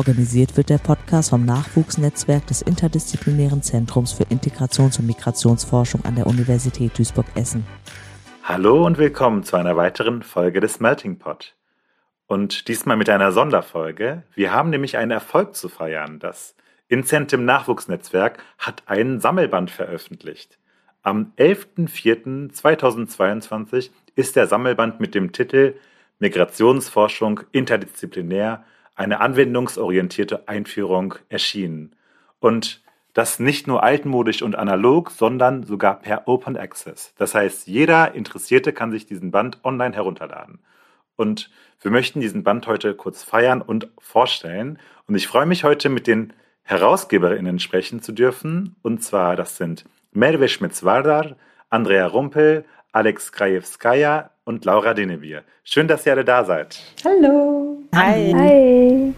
Organisiert wird der Podcast vom Nachwuchsnetzwerk des Interdisziplinären Zentrums für Integrations- und Migrationsforschung an der Universität Duisburg-Essen. Hallo und willkommen zu einer weiteren Folge des Melting Pot. Und diesmal mit einer Sonderfolge. Wir haben nämlich einen Erfolg zu feiern. Das Incentim Nachwuchsnetzwerk hat einen Sammelband veröffentlicht. Am 11.04.2022 ist der Sammelband mit dem Titel Migrationsforschung interdisziplinär eine anwendungsorientierte Einführung erschienen. Und das nicht nur altmodisch und analog, sondern sogar per Open Access. Das heißt, jeder Interessierte kann sich diesen Band online herunterladen. Und wir möchten diesen Band heute kurz feiern und vorstellen. Und ich freue mich heute mit den HerausgeberInnen sprechen zu dürfen. Und zwar, das sind Merve Schmitz-Wardar, Andrea Rumpel, Alex Krajewskaja und Laura Denevir. Schön, dass ihr alle da seid. Hallo. Hi. Hi.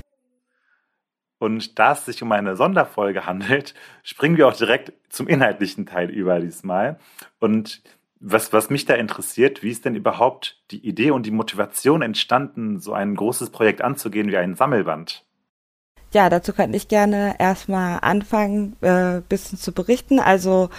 Und da es sich um eine Sonderfolge handelt, springen wir auch direkt zum inhaltlichen Teil über diesmal. Und was, was mich da interessiert, wie ist denn überhaupt die Idee und die Motivation entstanden, so ein großes Projekt anzugehen wie ein Sammelband? Ja, dazu kann ich gerne erstmal anfangen, ein äh, bisschen zu berichten. Also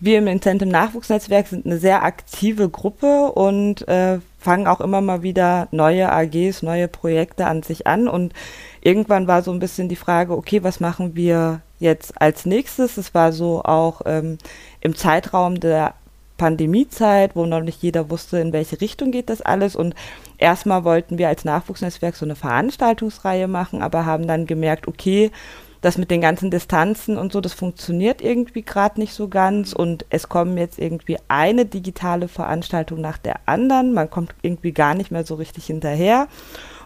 wir im Incentive Nachwuchsnetzwerk sind eine sehr aktive Gruppe und äh, fangen auch immer mal wieder neue AGs, neue Projekte an sich an. Und irgendwann war so ein bisschen die Frage, okay, was machen wir jetzt als nächstes? Es war so auch ähm, im Zeitraum der Pandemiezeit, wo noch nicht jeder wusste, in welche Richtung geht das alles. Und erstmal wollten wir als Nachwuchsnetzwerk so eine Veranstaltungsreihe machen, aber haben dann gemerkt, okay, das mit den ganzen Distanzen und so, das funktioniert irgendwie gerade nicht so ganz und es kommen jetzt irgendwie eine digitale Veranstaltung nach der anderen. Man kommt irgendwie gar nicht mehr so richtig hinterher.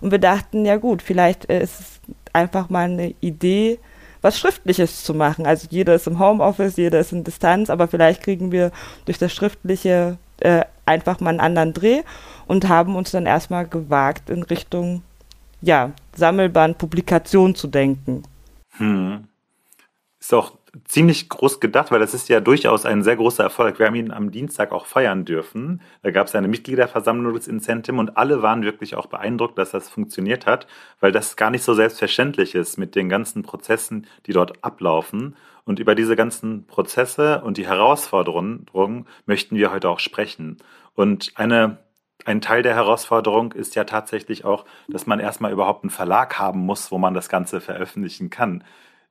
Und wir dachten, ja gut, vielleicht ist es einfach mal eine Idee, was Schriftliches zu machen. Also jeder ist im Homeoffice, jeder ist in Distanz, aber vielleicht kriegen wir durch das Schriftliche äh, einfach mal einen anderen Dreh und haben uns dann erstmal gewagt, in Richtung ja, Sammelband, Publikation zu denken. Hm. Ist auch ziemlich groß gedacht, weil das ist ja durchaus ein sehr großer Erfolg. Wir haben ihn am Dienstag auch feiern dürfen. Da gab es eine Mitgliederversammlung des Incentive und alle waren wirklich auch beeindruckt, dass das funktioniert hat, weil das gar nicht so selbstverständlich ist mit den ganzen Prozessen, die dort ablaufen. Und über diese ganzen Prozesse und die Herausforderungen möchten wir heute auch sprechen. Und eine ein Teil der Herausforderung ist ja tatsächlich auch, dass man erstmal überhaupt einen Verlag haben muss, wo man das Ganze veröffentlichen kann.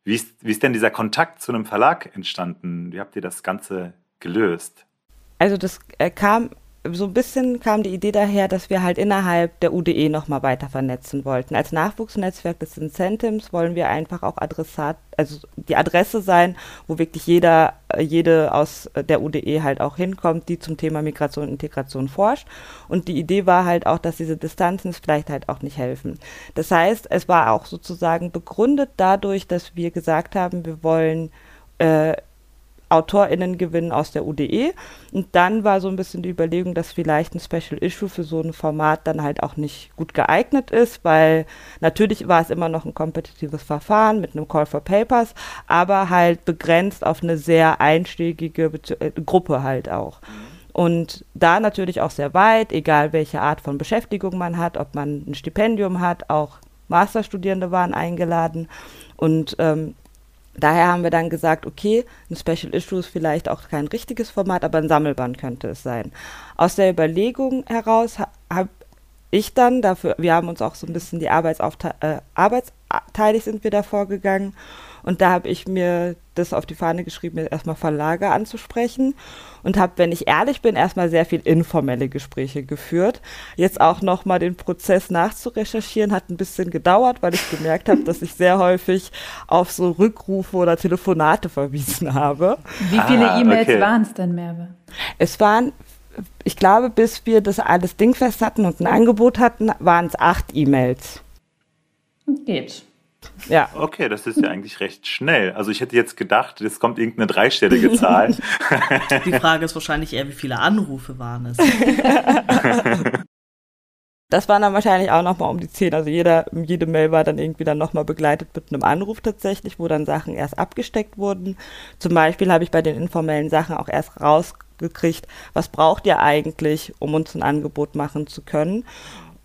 Wie ist, wie ist denn dieser Kontakt zu einem Verlag entstanden? Wie habt ihr das Ganze gelöst? Also das äh, kam so ein bisschen kam die Idee daher, dass wir halt innerhalb der UDE nochmal weiter vernetzen wollten. Als Nachwuchsnetzwerk des Incentives wollen wir einfach auch Adressat, also die Adresse sein, wo wirklich jeder, äh, jede aus der UDE halt auch hinkommt, die zum Thema Migration und Integration forscht. Und die Idee war halt auch, dass diese Distanzen vielleicht halt auch nicht helfen. Das heißt, es war auch sozusagen begründet dadurch, dass wir gesagt haben, wir wollen äh, AutorInnen gewinnen aus der UDE. Und dann war so ein bisschen die Überlegung, dass vielleicht ein Special Issue für so ein Format dann halt auch nicht gut geeignet ist, weil natürlich war es immer noch ein kompetitives Verfahren mit einem Call for Papers, aber halt begrenzt auf eine sehr einschlägige äh, Gruppe halt auch. Und da natürlich auch sehr weit, egal welche Art von Beschäftigung man hat, ob man ein Stipendium hat, auch Masterstudierende waren eingeladen. Und ähm, Daher haben wir dann gesagt, okay, ein Special Issue ist vielleicht auch kein richtiges Format, aber ein Sammelband könnte es sein. Aus der Überlegung heraus habe ich dann dafür, wir haben uns auch so ein bisschen die Arbeitsaufte äh, arbeitsteilig sind wir da vorgegangen und da habe ich mir das auf die Fahne geschrieben, erstmal Verlage anzusprechen und habe, wenn ich ehrlich bin, erstmal sehr viel informelle Gespräche geführt. Jetzt auch nochmal den Prozess nachzurecherchieren hat ein bisschen gedauert, weil ich gemerkt habe, dass ich sehr häufig auf so Rückrufe oder Telefonate verwiesen habe. Wie viele ah, E-Mails okay. waren es denn, Merve? Es waren ich glaube, bis wir das alles dingfest hatten und ein Angebot hatten, waren es acht E-Mails. Geht. Ja. Okay, das ist ja eigentlich recht schnell. Also ich hätte jetzt gedacht, es kommt irgendeine dreistellige Zahl. Die Frage ist wahrscheinlich eher, wie viele Anrufe waren es? Das waren dann wahrscheinlich auch nochmal um die zehn. Also jeder, jede Mail war dann irgendwie dann nochmal begleitet mit einem Anruf tatsächlich, wo dann Sachen erst abgesteckt wurden. Zum Beispiel habe ich bei den informellen Sachen auch erst rausgekriegt, was braucht ihr eigentlich, um uns ein Angebot machen zu können.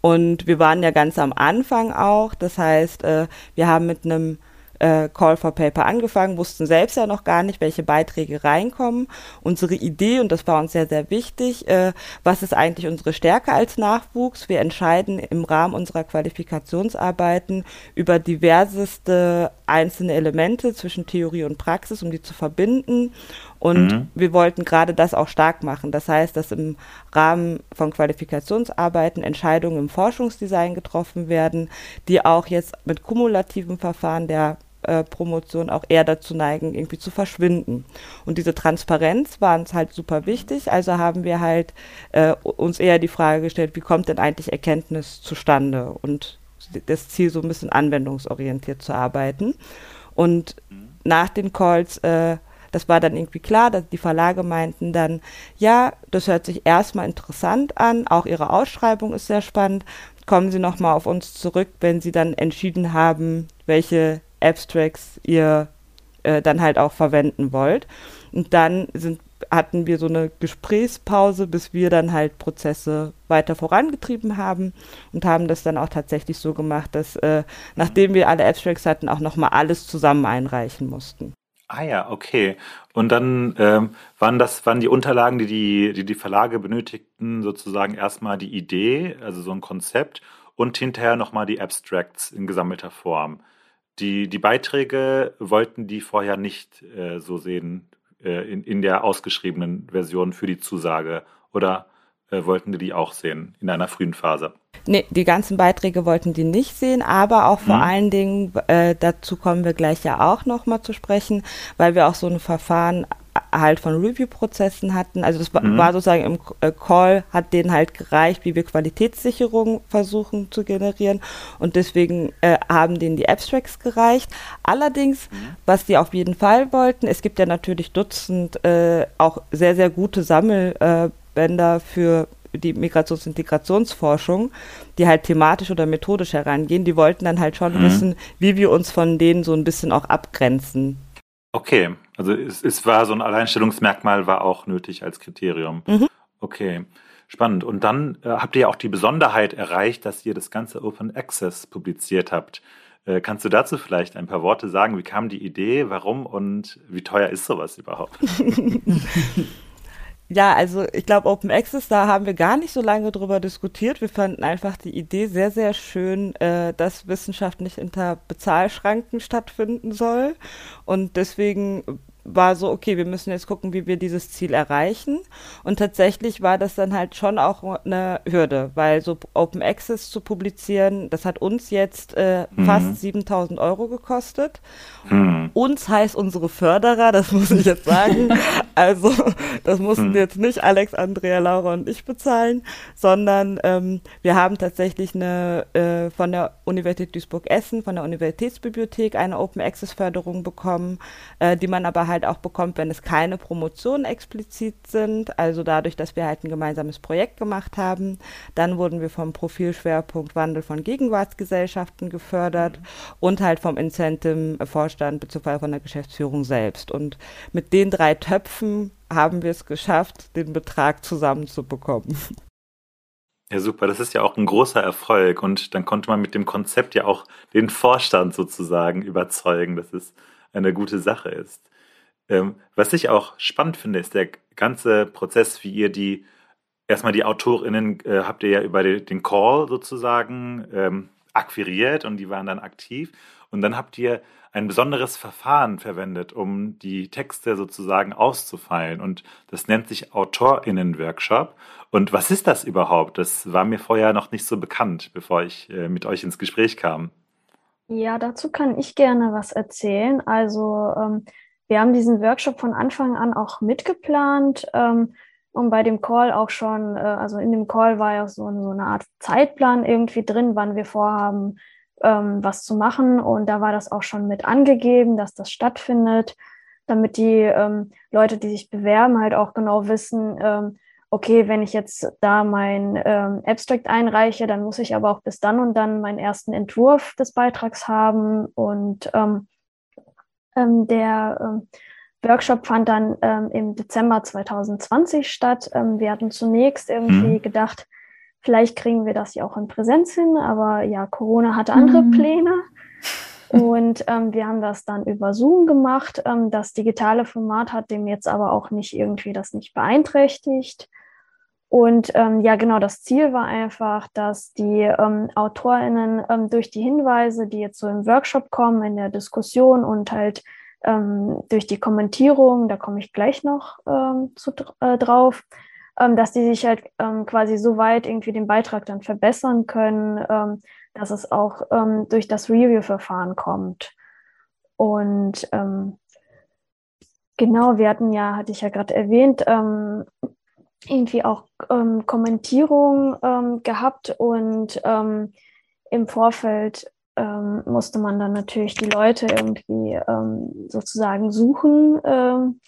Und wir waren ja ganz am Anfang auch. Das heißt, äh, wir haben mit einem äh, Call for Paper angefangen, wussten selbst ja noch gar nicht, welche Beiträge reinkommen. Unsere Idee, und das war uns sehr, sehr wichtig, äh, was ist eigentlich unsere Stärke als Nachwuchs? Wir entscheiden im Rahmen unserer Qualifikationsarbeiten über diverseste einzelne Elemente zwischen Theorie und Praxis, um die zu verbinden. Und mhm. wir wollten gerade das auch stark machen. Das heißt, dass im Rahmen von Qualifikationsarbeiten Entscheidungen im Forschungsdesign getroffen werden, die auch jetzt mit kumulativen Verfahren der äh, Promotion auch eher dazu neigen, irgendwie zu verschwinden. Und diese Transparenz war uns halt super wichtig. Also haben wir halt äh, uns eher die Frage gestellt, wie kommt denn eigentlich Erkenntnis zustande? Und das Ziel, so ein bisschen anwendungsorientiert zu arbeiten. Und nach den Calls, äh, das war dann irgendwie klar, dass die Verlage meinten dann, ja, das hört sich erstmal interessant an, auch ihre Ausschreibung ist sehr spannend. Kommen Sie nochmal auf uns zurück, wenn Sie dann entschieden haben, welche Abstracts ihr äh, dann halt auch verwenden wollt. Und dann sind, hatten wir so eine Gesprächspause, bis wir dann halt Prozesse weiter vorangetrieben haben und haben das dann auch tatsächlich so gemacht, dass äh, nachdem wir alle Abstracts hatten, auch nochmal alles zusammen einreichen mussten. Ah ja, okay. Und dann ähm, waren das waren die Unterlagen, die, die die die Verlage benötigten, sozusagen erstmal die Idee, also so ein Konzept und hinterher nochmal die Abstracts in gesammelter Form. Die, die Beiträge wollten die vorher nicht äh, so sehen äh, in, in der ausgeschriebenen Version für die Zusage oder äh, wollten die die auch sehen in einer frühen Phase? Nee, die ganzen Beiträge wollten die nicht sehen, aber auch vor mhm. allen Dingen, äh, dazu kommen wir gleich ja auch nochmal zu sprechen, weil wir auch so ein Verfahren halt von Review-Prozessen hatten. Also das mhm. war sozusagen im äh, Call, hat denen halt gereicht, wie wir Qualitätssicherung versuchen zu generieren und deswegen äh, haben denen die Abstracts gereicht. Allerdings, mhm. was die auf jeden Fall wollten, es gibt ja natürlich Dutzend äh, auch sehr, sehr gute Sammelbänder für die Migrations-Integrationsforschung, die halt thematisch oder methodisch herangehen, die wollten dann halt schon mhm. wissen, wie wir uns von denen so ein bisschen auch abgrenzen. Okay, also es, es war so ein Alleinstellungsmerkmal, war auch nötig als Kriterium. Mhm. Okay, spannend. Und dann äh, habt ihr ja auch die Besonderheit erreicht, dass ihr das ganze Open Access publiziert habt. Äh, kannst du dazu vielleicht ein paar Worte sagen? Wie kam die Idee, warum und wie teuer ist sowas überhaupt? Ja, also ich glaube, Open Access, da haben wir gar nicht so lange drüber diskutiert. Wir fanden einfach die Idee sehr, sehr schön, äh, dass Wissenschaft nicht hinter Bezahlschranken stattfinden soll. Und deswegen war so, okay, wir müssen jetzt gucken, wie wir dieses Ziel erreichen. Und tatsächlich war das dann halt schon auch eine Hürde, weil so Open Access zu publizieren, das hat uns jetzt äh, mhm. fast 7000 Euro gekostet. Mhm. Uns heißt unsere Förderer, das muss ich jetzt sagen. also das mussten mhm. jetzt nicht Alex, Andrea, Laura und ich bezahlen, sondern ähm, wir haben tatsächlich eine äh, von der Universität Duisburg-Essen, von der Universitätsbibliothek eine Open Access Förderung bekommen, äh, die man aber halt auch bekommt, wenn es keine Promotionen explizit sind. Also dadurch, dass wir halt ein gemeinsames Projekt gemacht haben. Dann wurden wir vom Profilschwerpunkt Wandel von Gegenwartsgesellschaften gefördert mhm. und halt vom Incentive-Vorstand bzw. von der Geschäftsführung selbst. Und mit den drei Töpfen haben wir es geschafft, den Betrag zusammenzubekommen. Ja, super. Das ist ja auch ein großer Erfolg. Und dann konnte man mit dem Konzept ja auch den Vorstand sozusagen überzeugen, dass es eine gute Sache ist. Ähm, was ich auch spannend finde, ist der ganze Prozess, wie ihr die, erstmal die AutorInnen äh, habt ihr ja über den, den Call sozusagen ähm, akquiriert und die waren dann aktiv. Und dann habt ihr ein besonderes Verfahren verwendet, um die Texte sozusagen auszufeilen. Und das nennt sich AutorInnen-Workshop. Und was ist das überhaupt? Das war mir vorher noch nicht so bekannt, bevor ich äh, mit euch ins Gespräch kam. Ja, dazu kann ich gerne was erzählen. Also ähm, wir haben diesen Workshop von Anfang an auch mitgeplant ähm, und bei dem Call auch schon, äh, also in dem Call war ja so, so eine Art Zeitplan irgendwie drin, wann wir vorhaben, ähm, was zu machen. Und da war das auch schon mit angegeben, dass das stattfindet, damit die ähm, Leute, die sich bewerben, halt auch genau wissen, ähm, okay, wenn ich jetzt da mein ähm, Abstract einreiche, dann muss ich aber auch bis dann und dann meinen ersten Entwurf des Beitrags haben. Und ähm, ähm, der ähm, Workshop fand dann ähm, im Dezember 2020 statt. Ähm, wir hatten zunächst irgendwie mhm. gedacht, vielleicht kriegen wir das ja auch in Präsenz hin, aber ja, Corona hatte andere mhm. Pläne. Und ähm, wir haben das dann über Zoom gemacht. Ähm, das digitale Format hat dem jetzt aber auch nicht irgendwie das nicht beeinträchtigt. Und ähm, ja, genau, das Ziel war einfach, dass die ähm, AutorInnen ähm, durch die Hinweise, die jetzt so im Workshop kommen, in der Diskussion und halt ähm, durch die Kommentierung, da komme ich gleich noch ähm, zu, äh, drauf, ähm, dass die sich halt ähm, quasi so weit irgendwie den Beitrag dann verbessern können, ähm, dass es auch ähm, durch das Review-Verfahren kommt. Und ähm, genau, wir hatten ja, hatte ich ja gerade erwähnt, ähm, irgendwie auch ähm, Kommentierung ähm, gehabt und ähm, im Vorfeld ähm, musste man dann natürlich die Leute irgendwie ähm, sozusagen suchen. Ähm,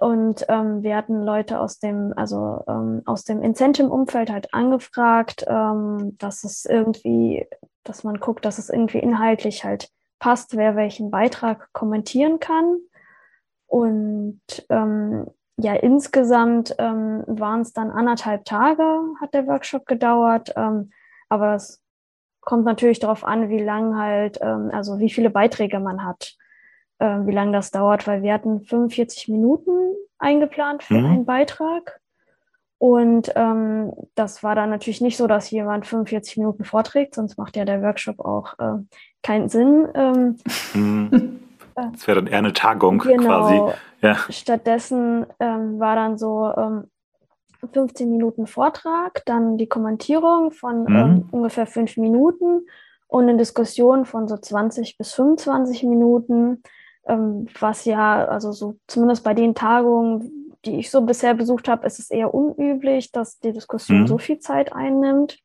und wir hatten Leute aus dem, also aus dem Incentive-Umfeld halt angefragt, dass es irgendwie, dass man guckt, dass es irgendwie inhaltlich halt passt, wer welchen Beitrag kommentieren kann. Und ähm, ja, insgesamt ähm, waren es dann anderthalb Tage, hat der Workshop gedauert. Ähm, aber es kommt natürlich darauf an, wie lang halt, ähm, also wie viele Beiträge man hat, äh, wie lange das dauert, weil wir hatten 45 Minuten eingeplant für mhm. einen Beitrag. Und ähm, das war dann natürlich nicht so, dass jemand 45 Minuten vorträgt, sonst macht ja der Workshop auch äh, keinen Sinn. Ähm, mhm. Das wäre dann eher eine Tagung genau. quasi. Ja. Stattdessen ähm, war dann so ähm, 15 Minuten Vortrag, dann die Kommentierung von mhm. ähm, ungefähr fünf Minuten und eine Diskussion von so 20 bis 25 Minuten, ähm, was ja, also so zumindest bei den Tagungen, die ich so bisher besucht habe, ist es eher unüblich, dass die Diskussion mhm. so viel Zeit einnimmt.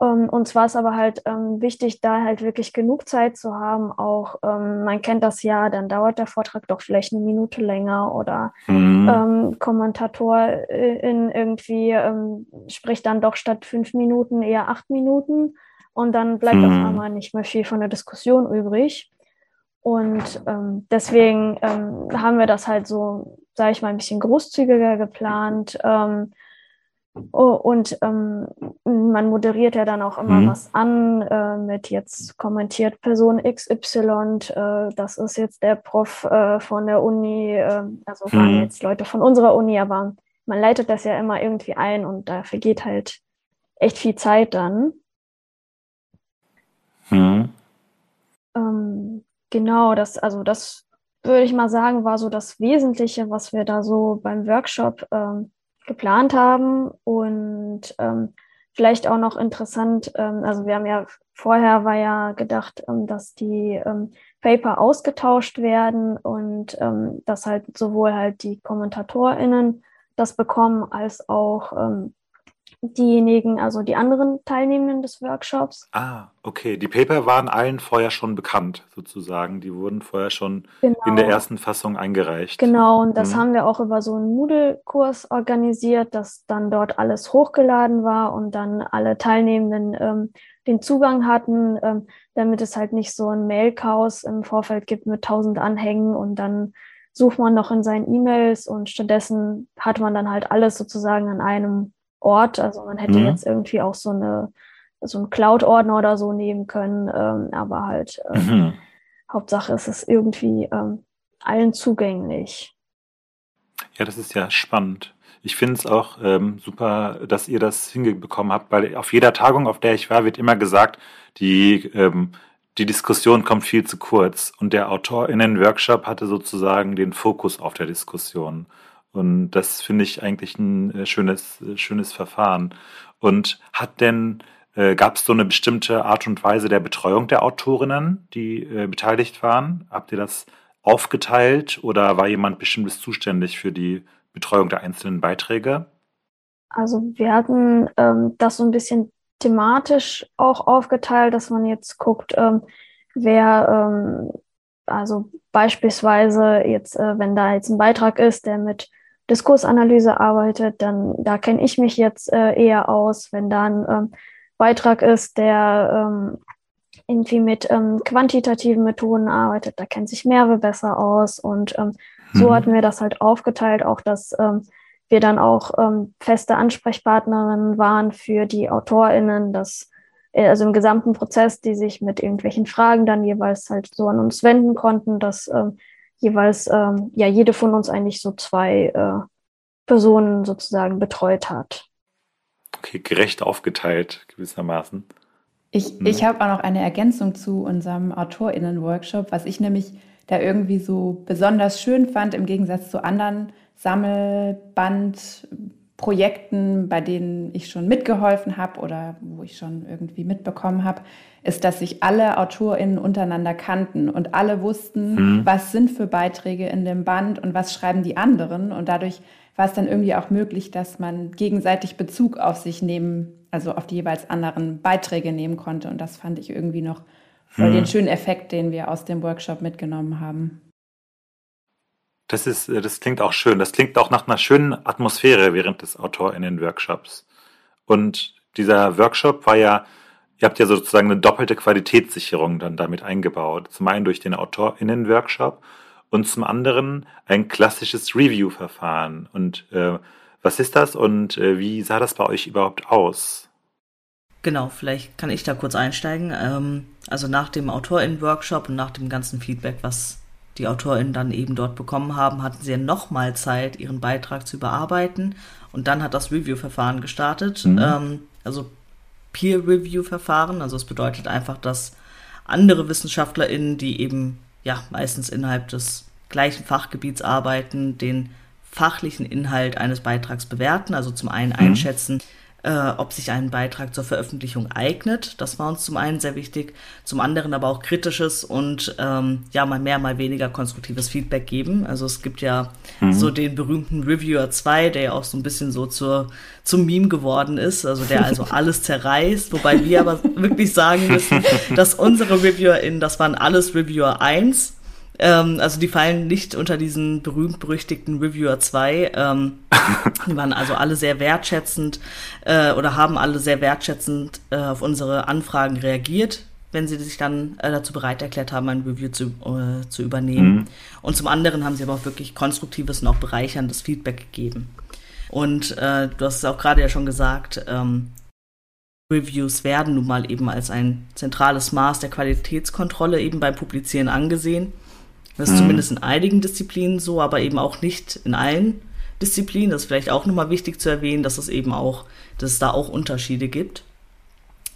Ähm, und zwar ist aber halt ähm, wichtig, da halt wirklich genug Zeit zu haben. Auch ähm, man kennt das ja, dann dauert der Vortrag doch vielleicht eine Minute länger oder mhm. ähm, Kommentatorin irgendwie ähm, spricht dann doch statt fünf Minuten eher acht Minuten und dann bleibt mhm. auf einmal nicht mehr viel von der Diskussion übrig. Und deswegen haben wir das halt so, sage ich mal, ein bisschen großzügiger geplant. Ähm, Oh, und ähm, man moderiert ja dann auch immer mhm. was an äh, mit jetzt kommentiert Person XY, äh, das ist jetzt der Prof äh, von der Uni, äh, also mhm. waren jetzt Leute von unserer Uni, aber man leitet das ja immer irgendwie ein und da vergeht halt echt viel Zeit dann. Mhm. Ähm, genau, das, also das würde ich mal sagen, war so das Wesentliche, was wir da so beim Workshop ähm, geplant haben. Und ähm, vielleicht auch noch interessant, ähm, also wir haben ja vorher war ja gedacht, ähm, dass die ähm, Paper ausgetauscht werden und ähm, dass halt sowohl halt die KommentatorInnen das bekommen, als auch ähm, diejenigen, also die anderen Teilnehmenden des Workshops. Ah, okay. Die Paper waren allen vorher schon bekannt, sozusagen. Die wurden vorher schon genau. in der genau. ersten Fassung eingereicht. Genau, und das mhm. haben wir auch über so einen Moodle-Kurs organisiert, dass dann dort alles hochgeladen war und dann alle Teilnehmenden ähm, den Zugang hatten, ähm, damit es halt nicht so ein Mail-Chaos im Vorfeld gibt mit tausend Anhängen und dann sucht man noch in seinen E-Mails und stattdessen hat man dann halt alles sozusagen an einem Ort. Also man hätte mhm. jetzt irgendwie auch so eine so einen Cloud-Ordner oder so nehmen können, ähm, aber halt äh, mhm. Hauptsache ist es irgendwie ähm, allen zugänglich. Ja, das ist ja spannend. Ich finde es auch ähm, super, dass ihr das hingebekommen habt, weil auf jeder Tagung, auf der ich war, wird immer gesagt, die, ähm, die Diskussion kommt viel zu kurz. Und der AutorInnen-Workshop hatte sozusagen den Fokus auf der Diskussion. Und das finde ich eigentlich ein äh, schönes, äh, schönes Verfahren. Und hat denn, äh, gab es so eine bestimmte Art und Weise der Betreuung der Autorinnen, die äh, beteiligt waren? Habt ihr das aufgeteilt oder war jemand bestimmtes zuständig für die Betreuung der einzelnen Beiträge? Also wir hatten ähm, das so ein bisschen thematisch auch aufgeteilt, dass man jetzt guckt, ähm, wer, ähm, also beispielsweise jetzt, äh, wenn da jetzt ein Beitrag ist, der mit Diskursanalyse arbeitet, dann da kenne ich mich jetzt äh, eher aus. Wenn da ein ähm, Beitrag ist, der ähm, irgendwie mit ähm, quantitativen Methoden arbeitet, da kennt sich Merve besser aus. Und ähm, so mhm. hatten wir das halt aufgeteilt, auch dass ähm, wir dann auch ähm, feste Ansprechpartnerinnen waren für die AutorInnen, dass äh, also im gesamten Prozess, die sich mit irgendwelchen Fragen dann jeweils halt so an uns wenden konnten, dass ähm, jeweils ähm, ja jede von uns eigentlich so zwei äh, Personen sozusagen betreut hat. Okay, gerecht aufgeteilt gewissermaßen. Ich, mhm. ich habe auch noch eine Ergänzung zu unserem AutorInnen-Workshop, was ich nämlich da irgendwie so besonders schön fand, im Gegensatz zu anderen Sammelbandprojekten, bei denen ich schon mitgeholfen habe oder wo ich schon irgendwie mitbekommen habe, ist, dass sich alle AutorInnen untereinander kannten und alle wussten, mhm. was sind für Beiträge in dem Band und was schreiben die anderen. Und dadurch war es dann irgendwie auch möglich, dass man gegenseitig Bezug auf sich nehmen, also auf die jeweils anderen Beiträge nehmen konnte. Und das fand ich irgendwie noch mhm. den schönen Effekt, den wir aus dem Workshop mitgenommen haben. Das ist, äh, das klingt auch schön. Das klingt auch nach einer schönen Atmosphäre während des AutorInnen-Workshops. Und dieser Workshop war ja, ihr habt ja sozusagen eine doppelte Qualitätssicherung dann damit eingebaut. Zum einen durch den AutorInnen-Workshop und zum anderen ein klassisches Review-Verfahren. Und äh, was ist das und äh, wie sah das bei euch überhaupt aus? Genau, vielleicht kann ich da kurz einsteigen. Ähm, also nach dem AutorInnen-Workshop und nach dem ganzen Feedback, was die AutorInnen dann eben dort bekommen haben, hatten sie ja nochmal Zeit, ihren Beitrag zu überarbeiten. Und dann hat das Review-Verfahren gestartet. Mhm. Ähm, also Peer-Review-Verfahren. Also es bedeutet einfach, dass andere WissenschaftlerInnen, die eben ja meistens innerhalb des gleichen Fachgebiets arbeiten, den fachlichen Inhalt eines Beitrags bewerten. Also zum einen mhm. Äh, ob sich ein Beitrag zur Veröffentlichung eignet. Das war uns zum einen sehr wichtig, zum anderen aber auch kritisches und ähm, ja, mal mehr, mal weniger konstruktives Feedback geben. Also es gibt ja mhm. so den berühmten Reviewer 2, der ja auch so ein bisschen so zur, zum Meme geworden ist, also der also alles zerreißt, wobei wir aber wirklich sagen müssen, dass unsere ReviewerInnen, das waren alles Reviewer 1 ähm, also die fallen nicht unter diesen berühmt-berüchtigten Reviewer 2. Ähm, die waren also alle sehr wertschätzend äh, oder haben alle sehr wertschätzend äh, auf unsere Anfragen reagiert, wenn sie sich dann äh, dazu bereit erklärt haben, ein Review zu, äh, zu übernehmen. Mhm. Und zum anderen haben sie aber auch wirklich konstruktives und auch bereicherndes Feedback gegeben. Und äh, du hast es auch gerade ja schon gesagt, ähm, Reviews werden nun mal eben als ein zentrales Maß der Qualitätskontrolle eben beim Publizieren angesehen. Das ist mhm. zumindest in einigen Disziplinen so, aber eben auch nicht in allen Disziplinen. Das ist vielleicht auch nochmal wichtig zu erwähnen, dass es eben auch, dass es da auch Unterschiede gibt.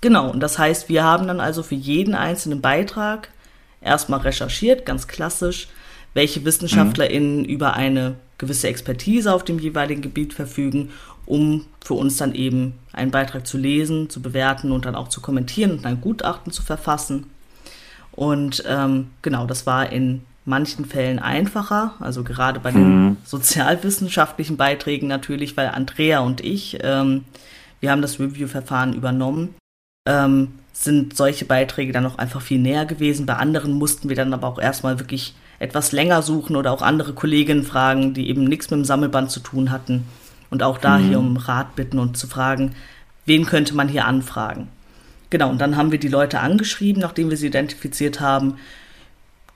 Genau, und das heißt, wir haben dann also für jeden einzelnen Beitrag erstmal recherchiert, ganz klassisch, welche WissenschaftlerInnen mhm. über eine gewisse Expertise auf dem jeweiligen Gebiet verfügen, um für uns dann eben einen Beitrag zu lesen, zu bewerten und dann auch zu kommentieren und ein Gutachten zu verfassen. Und ähm, genau, das war in manchen Fällen einfacher, also gerade bei den mhm. sozialwissenschaftlichen Beiträgen natürlich, weil Andrea und ich, ähm, wir haben das Review-Verfahren übernommen, ähm, sind solche Beiträge dann auch einfach viel näher gewesen. Bei anderen mussten wir dann aber auch erstmal wirklich etwas länger suchen oder auch andere Kolleginnen fragen, die eben nichts mit dem Sammelband zu tun hatten und auch da mhm. hier um Rat bitten und zu fragen, wen könnte man hier anfragen. Genau, und dann haben wir die Leute angeschrieben, nachdem wir sie identifiziert haben,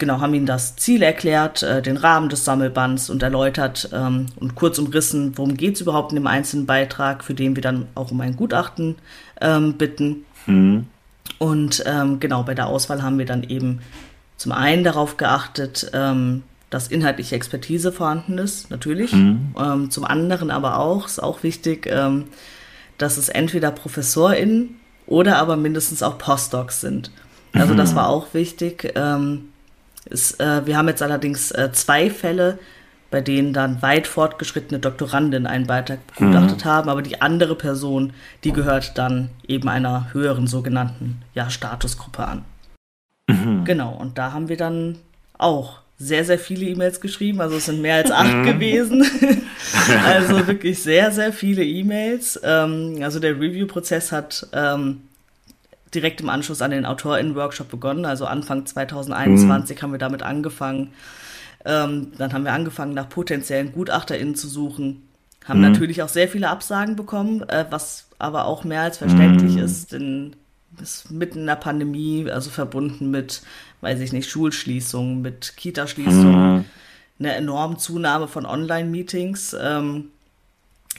genau, haben ihnen das Ziel erklärt, äh, den Rahmen des Sammelbands und erläutert ähm, und kurz umrissen, worum geht es überhaupt in dem einzelnen Beitrag, für den wir dann auch um ein Gutachten ähm, bitten. Mhm. Und ähm, genau, bei der Auswahl haben wir dann eben zum einen darauf geachtet, ähm, dass inhaltliche Expertise vorhanden ist, natürlich. Mhm. Ähm, zum anderen aber auch, ist auch wichtig, ähm, dass es entweder ProfessorInnen oder aber mindestens auch Postdocs sind. Also das mhm. war auch wichtig. Ähm, ist, äh, wir haben jetzt allerdings äh, zwei Fälle, bei denen dann weit fortgeschrittene Doktoranden einen Beitrag begutachtet mhm. haben, aber die andere Person, die gehört dann eben einer höheren sogenannten ja, Statusgruppe an. Mhm. Genau, und da haben wir dann auch sehr, sehr viele E-Mails geschrieben. Also es sind mehr als acht mhm. gewesen. also wirklich sehr, sehr viele E-Mails. Ähm, also der Review-Prozess hat ähm, direkt im Anschluss an den AutorInnen-Workshop begonnen. Also Anfang 2021 mhm. haben wir damit angefangen. Ähm, dann haben wir angefangen, nach potenziellen GutachterInnen zu suchen. Haben mhm. natürlich auch sehr viele Absagen bekommen, äh, was aber auch mehr als verständlich mhm. ist, denn ist mitten in der Pandemie, also verbunden mit, weiß ich nicht, Schulschließungen, mit Kitaschließungen, mhm. eine enorme Zunahme von Online-Meetings. Ähm,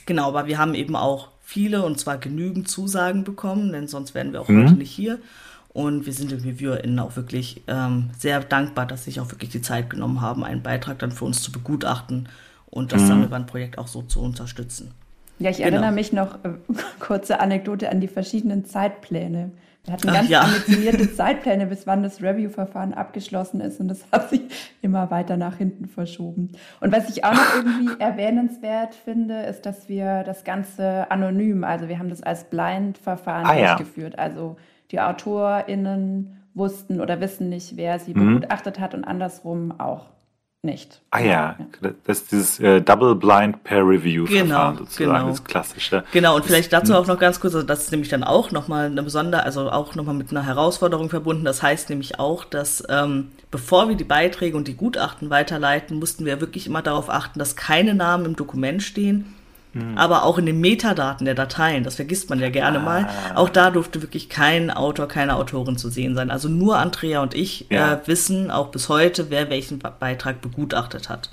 genau, aber wir haben eben auch viele und zwar genügend Zusagen bekommen, denn sonst wären wir auch mhm. heute nicht hier. Und wir sind den ReviewerInnen auch wirklich ähm, sehr dankbar, dass sie sich auch wirklich die Zeit genommen haben, einen Beitrag dann für uns zu begutachten und das mhm. Sammelbandprojekt auch so zu unterstützen. Ja, ich genau. erinnere mich noch, äh, kurze Anekdote an die verschiedenen Zeitpläne. Wir hatten ganz Ach, ja. ambitionierte Zeitpläne, bis wann das Review-Verfahren abgeschlossen ist und das hat sich immer weiter nach hinten verschoben. Und was ich auch noch irgendwie erwähnenswert finde, ist, dass wir das Ganze anonym, also wir haben das als Blind-Verfahren ah, durchgeführt. Ja. Also die AutorInnen wussten oder wissen nicht, wer sie mhm. begutachtet hat und andersrum auch nicht. Ah ja, das ist dieses äh, Double Blind Peer Review Verfahren genau, sozusagen, genau. das klassische. Genau, und vielleicht dazu auch noch ganz kurz, also das ist nämlich dann auch nochmal eine besondere, also auch nochmal mit einer Herausforderung verbunden. Das heißt nämlich auch, dass ähm, bevor wir die Beiträge und die Gutachten weiterleiten, mussten wir wirklich immer darauf achten, dass keine Namen im Dokument stehen Mhm. Aber auch in den Metadaten der Dateien, das vergisst man ja gerne ah. mal, auch da durfte wirklich kein Autor, keine Autorin zu sehen sein. Also nur Andrea und ich ja. äh, wissen auch bis heute, wer welchen Beitrag begutachtet hat.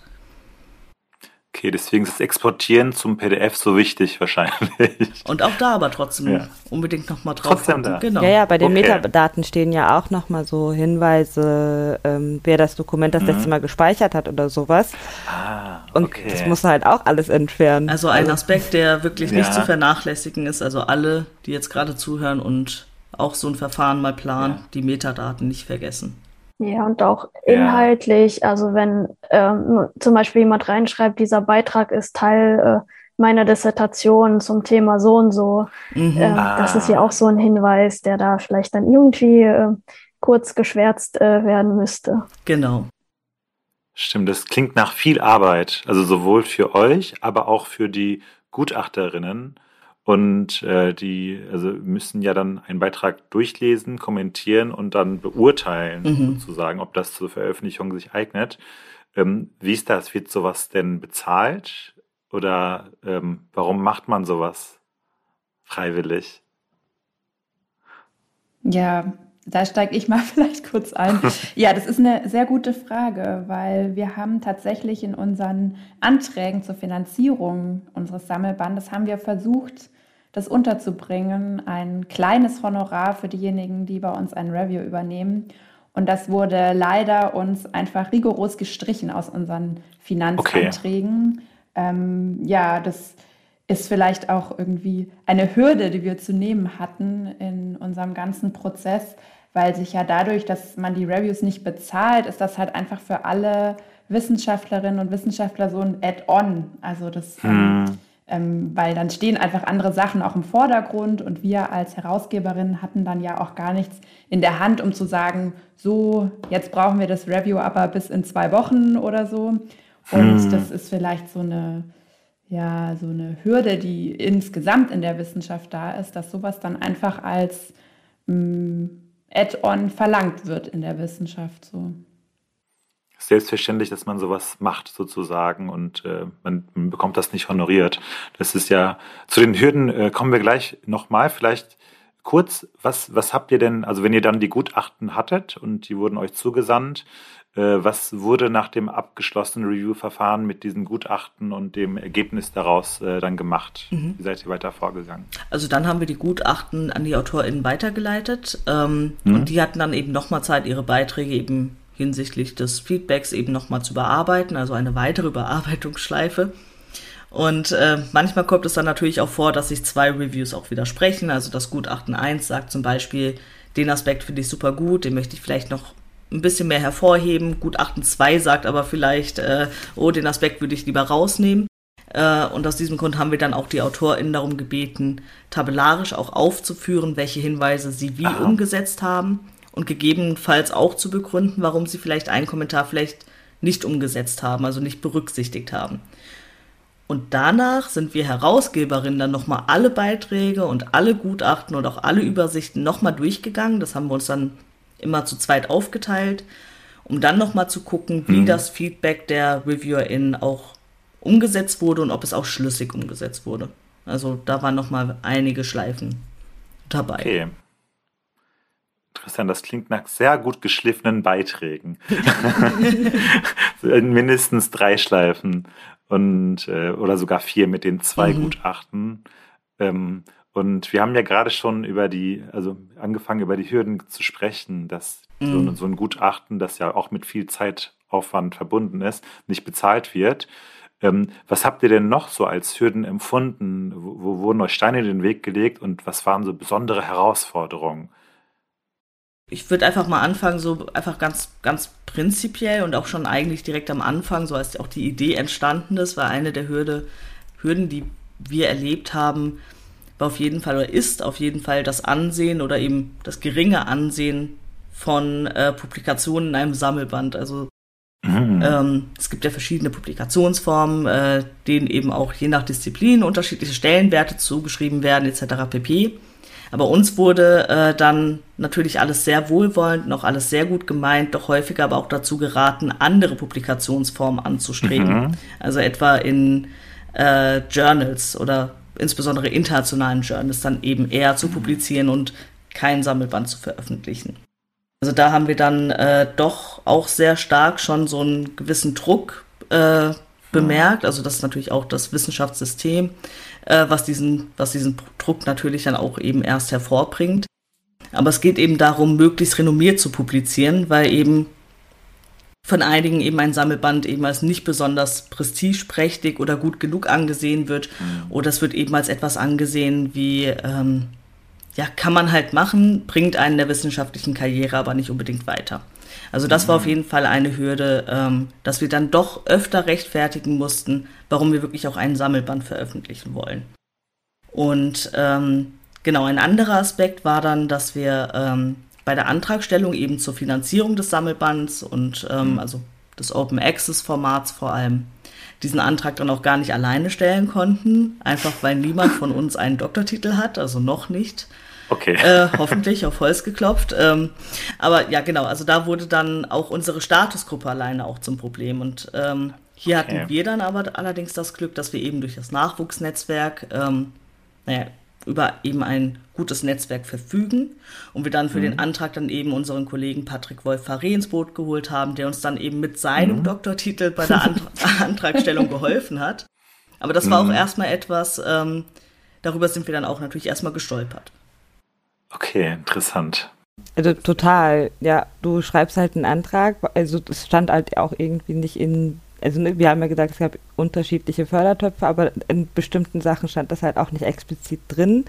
Okay, deswegen ist das Exportieren zum PDF so wichtig wahrscheinlich. Und auch da aber trotzdem ja. unbedingt nochmal drauf. Trotzdem da. Genau. Ja, ja, bei den okay. Metadaten stehen ja auch nochmal so Hinweise, ähm, wer das Dokument das mhm. letzte Mal gespeichert hat oder sowas. Ah, okay. Und das muss halt auch alles entfernen. Also ein Aspekt, der wirklich ja. nicht zu vernachlässigen ist. Also alle, die jetzt gerade zuhören und auch so ein Verfahren mal planen, ja. die Metadaten nicht vergessen. Ja, und auch inhaltlich, ja. also wenn ähm, zum Beispiel jemand reinschreibt, dieser Beitrag ist Teil äh, meiner Dissertation zum Thema so und so, mhm. äh, ah. das ist ja auch so ein Hinweis, der da vielleicht dann irgendwie äh, kurz geschwärzt äh, werden müsste. Genau. Stimmt, das klingt nach viel Arbeit, also sowohl für euch, aber auch für die Gutachterinnen und äh, die also müssen ja dann einen Beitrag durchlesen, kommentieren und dann beurteilen, mhm. sozusagen, ob das zur Veröffentlichung sich eignet. Ähm, wie ist das? Wird sowas denn bezahlt? Oder ähm, warum macht man sowas freiwillig? Ja, da steige ich mal vielleicht kurz ein. Ja, das ist eine sehr gute Frage, weil wir haben tatsächlich in unseren Anträgen zur Finanzierung unseres Sammelbandes haben wir versucht, das unterzubringen. Ein kleines Honorar für diejenigen, die bei uns ein Review übernehmen. Und das wurde leider uns einfach rigoros gestrichen aus unseren Finanzanträgen. Okay. Ähm, ja, das ist vielleicht auch irgendwie eine Hürde, die wir zu nehmen hatten in unserem ganzen Prozess, weil sich ja dadurch, dass man die Reviews nicht bezahlt, ist das halt einfach für alle Wissenschaftlerinnen und Wissenschaftler so ein Add-on. Also das hm. ähm, ähm, weil dann stehen einfach andere Sachen auch im Vordergrund und wir als Herausgeberin hatten dann ja auch gar nichts in der Hand, um zu sagen, so, jetzt brauchen wir das Review aber bis in zwei Wochen oder so. Und hm. das ist vielleicht so eine, ja, so eine Hürde, die insgesamt in der Wissenschaft da ist, dass sowas dann einfach als mm, Add-on verlangt wird in der Wissenschaft. So selbstverständlich, dass man sowas macht sozusagen und äh, man, man, bekommt das nicht honoriert. Das ist ja, zu den Hürden äh, kommen wir gleich nochmal. Vielleicht kurz, was, was habt ihr denn, also wenn ihr dann die Gutachten hattet und die wurden euch zugesandt, was wurde nach dem abgeschlossenen Review-Verfahren mit diesen Gutachten und dem Ergebnis daraus äh, dann gemacht? Mhm. Wie seid ihr weiter vorgegangen? Also dann haben wir die Gutachten an die AutorInnen weitergeleitet ähm, mhm. und die hatten dann eben nochmal Zeit, ihre Beiträge eben hinsichtlich des Feedbacks eben nochmal zu bearbeiten, also eine weitere Bearbeitungsschleife. Und äh, manchmal kommt es dann natürlich auch vor, dass sich zwei Reviews auch widersprechen. Also das Gutachten 1 sagt zum Beispiel, den Aspekt finde ich super gut, den möchte ich vielleicht noch ein bisschen mehr hervorheben. Gutachten 2 sagt aber vielleicht, äh, oh, den Aspekt würde ich lieber rausnehmen. Äh, und aus diesem Grund haben wir dann auch die AutorInnen darum gebeten, tabellarisch auch aufzuführen, welche Hinweise sie wie Aha. umgesetzt haben und gegebenenfalls auch zu begründen, warum sie vielleicht einen Kommentar vielleicht nicht umgesetzt haben, also nicht berücksichtigt haben. Und danach sind wir Herausgeberinnen dann nochmal alle Beiträge und alle Gutachten und auch alle Übersichten nochmal durchgegangen. Das haben wir uns dann immer zu zweit aufgeteilt, um dann nochmal zu gucken, wie mhm. das Feedback der ReviewerInnen auch umgesetzt wurde und ob es auch schlüssig umgesetzt wurde. Also da waren nochmal einige Schleifen dabei. Okay. Interessant, das klingt nach sehr gut geschliffenen Beiträgen. Mindestens drei Schleifen und äh, oder sogar vier mit den zwei mhm. Gutachten. Ähm, und wir haben ja gerade schon über die, also angefangen über die Hürden zu sprechen, dass mhm. so, so, ein Gutachten, das ja auch mit viel Zeitaufwand verbunden ist, nicht bezahlt wird. Ähm, was habt ihr denn noch so als Hürden empfunden? Wo, wo wurden euch Steine in den Weg gelegt und was waren so besondere Herausforderungen? Ich würde einfach mal anfangen, so einfach ganz, ganz prinzipiell und auch schon eigentlich direkt am Anfang, so als auch die Idee entstanden ist, war eine der Hürde, Hürden, die wir erlebt haben, war auf jeden Fall oder ist auf jeden Fall das Ansehen oder eben das geringe Ansehen von äh, Publikationen in einem Sammelband. Also mhm. ähm, es gibt ja verschiedene Publikationsformen, äh, denen eben auch je nach Disziplin unterschiedliche Stellenwerte zugeschrieben werden, etc. pp. Aber uns wurde äh, dann natürlich alles sehr wohlwollend, noch alles sehr gut gemeint, doch häufiger aber auch dazu geraten, andere Publikationsformen anzustreben. Mhm. Also etwa in äh, Journals oder insbesondere internationalen Journals dann eben eher zu publizieren und kein Sammelband zu veröffentlichen. Also da haben wir dann äh, doch auch sehr stark schon so einen gewissen Druck äh, bemerkt. Also das ist natürlich auch das Wissenschaftssystem, äh, was, diesen, was diesen Druck natürlich dann auch eben erst hervorbringt. Aber es geht eben darum, möglichst renommiert zu publizieren, weil eben von einigen eben ein Sammelband eben als nicht besonders prestigeprächtig oder gut genug angesehen wird. Mhm. Oder es wird eben als etwas angesehen wie, ähm, ja, kann man halt machen, bringt einen der wissenschaftlichen Karriere aber nicht unbedingt weiter. Also das war auf mhm. jeden Fall eine Hürde, ähm, dass wir dann doch öfter rechtfertigen mussten, warum wir wirklich auch einen Sammelband veröffentlichen wollen. Und ähm, genau, ein anderer Aspekt war dann, dass wir ähm, bei der Antragstellung eben zur Finanzierung des Sammelbands und ähm, mhm. also des Open Access Formats vor allem diesen Antrag dann auch gar nicht alleine stellen konnten, einfach weil niemand von uns einen Doktortitel hat, also noch nicht. Okay. Äh, hoffentlich auf Holz geklopft. Ähm, aber ja, genau, also da wurde dann auch unsere Statusgruppe alleine auch zum Problem. Und ähm, hier okay. hatten wir dann aber allerdings das Glück, dass wir eben durch das Nachwuchsnetzwerk, ähm, naja, über eben ein gutes Netzwerk verfügen und wir dann für mhm. den Antrag dann eben unseren Kollegen Patrick Wolf Faré ins Boot geholt haben, der uns dann eben mit seinem mhm. Doktortitel bei der Ant Antragstellung geholfen hat. Aber das war auch mhm. erstmal etwas, ähm, darüber sind wir dann auch natürlich erstmal gestolpert. Okay, interessant. Also total, ja, du schreibst halt einen Antrag, also es stand halt auch irgendwie nicht in also ne, wir haben ja gesagt, es gab unterschiedliche Fördertöpfe, aber in bestimmten Sachen stand das halt auch nicht explizit drin.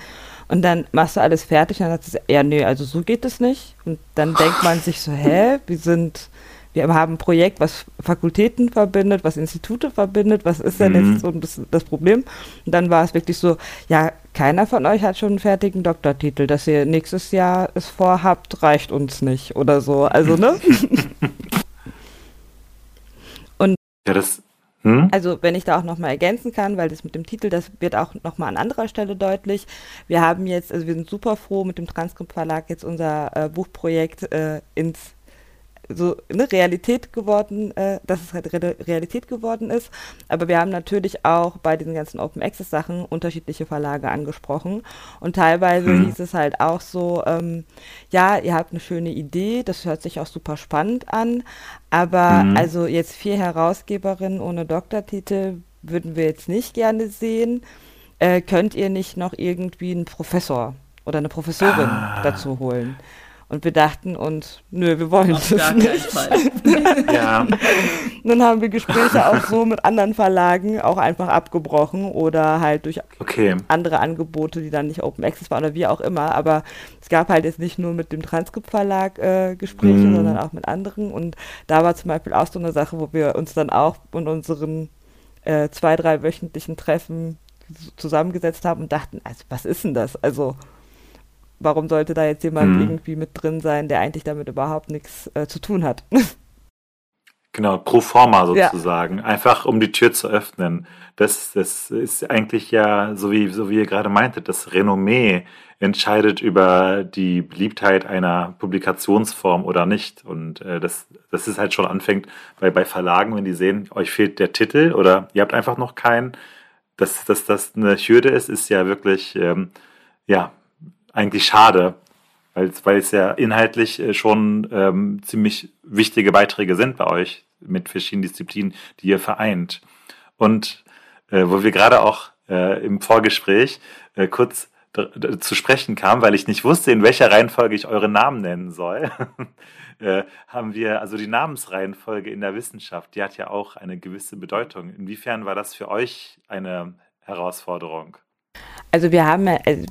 Und dann machst du alles fertig und dann sagst du, ja, nee, also so geht es nicht. Und dann denkt man sich so, hä, wir sind, wir haben ein Projekt, was Fakultäten verbindet, was Institute verbindet, was ist denn mhm. jetzt so das, das Problem? Und dann war es wirklich so, ja, keiner von euch hat schon einen fertigen Doktortitel. Dass ihr nächstes Jahr es vorhabt, reicht uns nicht oder so. Also, ne? Ja, das. Hm? Also, wenn ich da auch nochmal ergänzen kann, weil das mit dem Titel, das wird auch nochmal an anderer Stelle deutlich. Wir haben jetzt, also wir sind super froh, mit dem Transkript Verlag jetzt unser äh, Buchprojekt äh, ins so eine Realität geworden, äh, dass es halt Re Realität geworden ist. Aber wir haben natürlich auch bei diesen ganzen Open Access Sachen unterschiedliche Verlage angesprochen. Und teilweise hm. hieß es halt auch so, ähm, ja, ihr habt eine schöne Idee, das hört sich auch super spannend an. Aber hm. also jetzt vier Herausgeberinnen ohne Doktortitel würden wir jetzt nicht gerne sehen. Äh, könnt ihr nicht noch irgendwie einen Professor oder eine Professorin ah. dazu holen? Und wir dachten uns, nö, wir wollen Auf das nicht. ja. Dann haben wir Gespräche auch so mit anderen Verlagen auch einfach abgebrochen oder halt durch okay. andere Angebote, die dann nicht Open Access waren oder wie auch immer. Aber es gab halt jetzt nicht nur mit dem Transkript Verlag äh, Gespräche, mm. sondern auch mit anderen. Und da war zum Beispiel auch so eine Sache, wo wir uns dann auch in unseren äh, zwei, drei wöchentlichen Treffen zusammengesetzt haben und dachten, also was ist denn das? Also warum sollte da jetzt jemand mhm. irgendwie mit drin sein, der eigentlich damit überhaupt nichts äh, zu tun hat? Genau, pro forma sozusagen, ja. einfach um die Tür zu öffnen. Das, das ist eigentlich ja, so wie, so wie ihr gerade meintet, das Renommee entscheidet über die Beliebtheit einer Publikationsform oder nicht. Und äh, das, das ist halt schon anfängt bei, bei Verlagen, wenn die sehen, euch fehlt der Titel oder ihr habt einfach noch keinen. Dass, das eine Hürde ist, ist ja wirklich, ähm, ja, eigentlich schade, weil, es ja inhaltlich äh, schon ähm, ziemlich wichtige Beiträge sind bei euch mit verschiedenen Disziplinen, die ihr vereint. Und äh, wo wir gerade auch äh, im Vorgespräch äh, kurz zu sprechen kam, weil ich nicht wusste, in welcher Reihenfolge ich eure Namen nennen soll, äh, haben wir also die Namensreihenfolge in der Wissenschaft, die hat ja auch eine gewisse Bedeutung. Inwiefern war das für euch eine Herausforderung? Also wir haben, äh,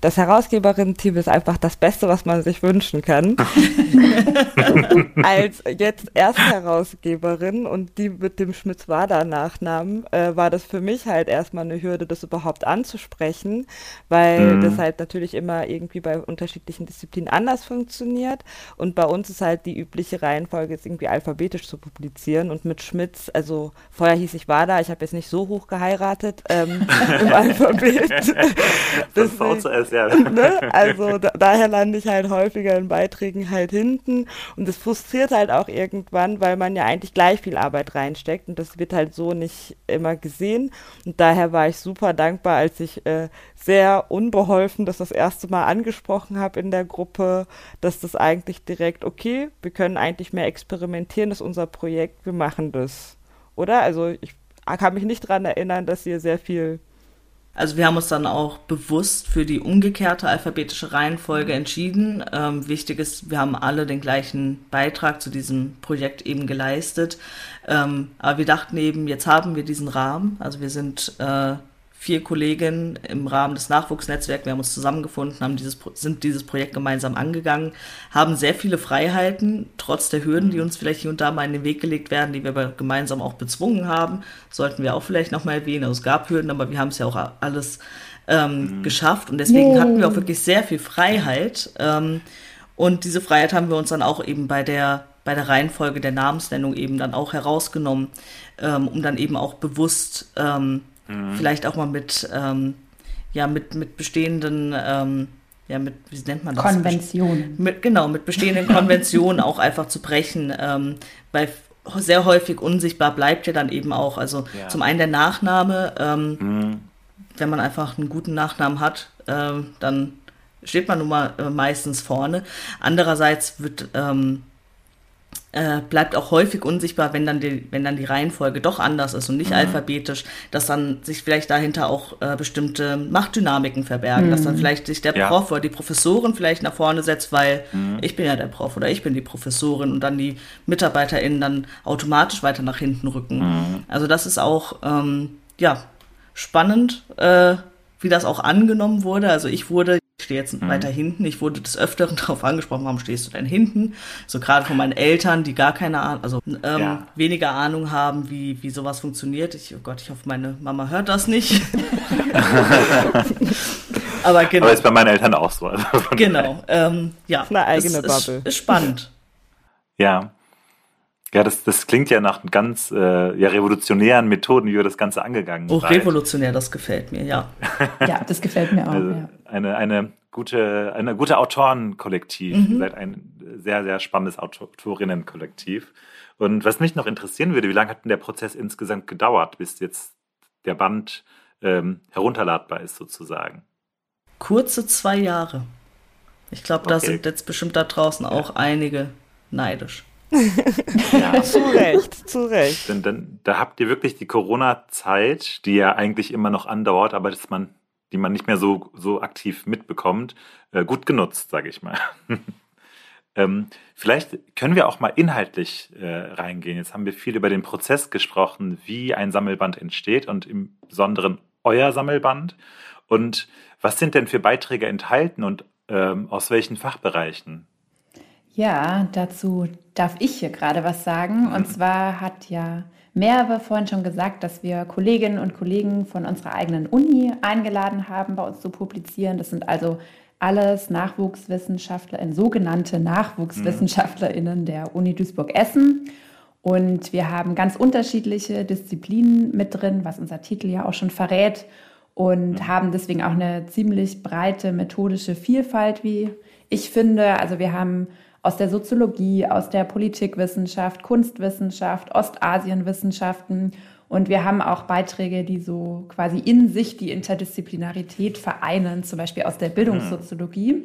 das Herausgeberin-Team ist einfach das Beste, was man sich wünschen kann. Als jetzt Erstherausgeberin und die mit dem Schmitz-Wader-Nachnamen äh, war das für mich halt erstmal eine Hürde, das überhaupt anzusprechen, weil mhm. das halt natürlich immer irgendwie bei unterschiedlichen Disziplinen anders funktioniert. Und bei uns ist halt die übliche Reihenfolge, ist irgendwie alphabetisch zu publizieren. Und mit Schmitz, also vorher hieß ich Wader, ich habe jetzt nicht so hoch geheiratet ähm, im Alphabet. Das ja. Ne? Also da, daher lande ich halt häufiger in Beiträgen halt hinten und das frustriert halt auch irgendwann, weil man ja eigentlich gleich viel Arbeit reinsteckt und das wird halt so nicht immer gesehen und daher war ich super dankbar, als ich äh, sehr unbeholfen das das erste Mal angesprochen habe in der Gruppe, dass das eigentlich direkt, okay, wir können eigentlich mehr experimentieren, das ist unser Projekt, wir machen das. Oder? Also ich kann mich nicht daran erinnern, dass ihr sehr viel also wir haben uns dann auch bewusst für die umgekehrte alphabetische Reihenfolge entschieden. Ähm, wichtig ist, wir haben alle den gleichen Beitrag zu diesem Projekt eben geleistet. Ähm, aber wir dachten eben, jetzt haben wir diesen Rahmen. Also wir sind äh, vier Kolleginnen im Rahmen des Nachwuchsnetzwerks, wir haben uns zusammengefunden, haben dieses, sind dieses Projekt gemeinsam angegangen, haben sehr viele Freiheiten, trotz der Hürden, die uns vielleicht hier und da mal in den Weg gelegt werden, die wir aber gemeinsam auch bezwungen haben, sollten wir auch vielleicht nochmal erwähnen. Also es gab Hürden, aber wir haben es ja auch alles ähm, mhm. geschafft und deswegen yeah. hatten wir auch wirklich sehr viel Freiheit. Ähm, und diese Freiheit haben wir uns dann auch eben bei der bei der Reihenfolge der Namensnennung eben dann auch herausgenommen, ähm, um dann eben auch bewusst ähm, Mhm. Vielleicht auch mal mit, ähm, ja, mit, mit bestehenden, ähm, ja, mit, wie nennt man das? Konventionen. Mit, genau, mit bestehenden Konventionen auch einfach zu brechen, ähm, weil sehr häufig unsichtbar bleibt ja dann eben auch, also ja. zum einen der Nachname, ähm, mhm. wenn man einfach einen guten Nachnamen hat, äh, dann steht man nun mal äh, meistens vorne. Andererseits wird ähm, äh, bleibt auch häufig unsichtbar, wenn dann, die, wenn dann die Reihenfolge doch anders ist und nicht mhm. alphabetisch, dass dann sich vielleicht dahinter auch äh, bestimmte Machtdynamiken verbergen, mhm. dass dann mhm. vielleicht sich der ja. Prof oder die Professorin vielleicht nach vorne setzt, weil mhm. ich bin ja der Prof oder ich bin die Professorin und dann die MitarbeiterInnen dann automatisch weiter nach hinten rücken. Mhm. Also das ist auch, ähm, ja, spannend, äh, wie das auch angenommen wurde. Also ich wurde ich stehe jetzt mhm. weiter hinten. Ich wurde des Öfteren darauf angesprochen, warum stehst du denn hinten? So gerade von meinen Eltern, die gar keine Ahnung, also ähm, ja. weniger Ahnung haben, wie, wie sowas funktioniert. Ich, oh Gott, ich hoffe, meine Mama hört das nicht. Aber genau. Aber ist bei meinen Eltern auch so. Also genau. Ähm, ja. Eine eigene Bubble. Ist, ist spannend. Ja. Ja, das, das klingt ja nach ganz äh, ja, revolutionären Methoden, wie wir das Ganze angegangen haben. Oh, revolutionär, das gefällt mir, ja. ja, das gefällt mir auch. Also ja. eine, eine gute, eine gute Autorenkollektiv. Mhm. Ihr seid ein sehr, sehr spannendes Autorinnenkollektiv. Und was mich noch interessieren würde, wie lange hat denn der Prozess insgesamt gedauert, bis jetzt der Band ähm, herunterladbar ist, sozusagen? Kurze zwei Jahre. Ich glaube, da okay. sind jetzt bestimmt da draußen auch einige neidisch ja. zu Recht, zu Recht. Denn, denn da habt ihr wirklich die Corona-Zeit, die ja eigentlich immer noch andauert, aber dass man, die man nicht mehr so, so aktiv mitbekommt, äh, gut genutzt, sage ich mal. ähm, vielleicht können wir auch mal inhaltlich äh, reingehen. Jetzt haben wir viel über den Prozess gesprochen, wie ein Sammelband entsteht und im Besonderen euer Sammelband. Und was sind denn für Beiträge enthalten und ähm, aus welchen Fachbereichen? Ja, dazu darf ich hier gerade was sagen. Und zwar hat ja Merve vorhin schon gesagt, dass wir Kolleginnen und Kollegen von unserer eigenen Uni eingeladen haben, bei uns zu publizieren. Das sind also alles NachwuchswissenschaftlerInnen, sogenannte NachwuchswissenschaftlerInnen der Uni Duisburg-Essen. Und wir haben ganz unterschiedliche Disziplinen mit drin, was unser Titel ja auch schon verrät. Und mhm. haben deswegen auch eine ziemlich breite methodische Vielfalt, wie ich finde. Also wir haben aus der Soziologie, aus der Politikwissenschaft, Kunstwissenschaft, Ostasienwissenschaften. Und wir haben auch Beiträge, die so quasi in sich die Interdisziplinarität vereinen, zum Beispiel aus der Bildungssoziologie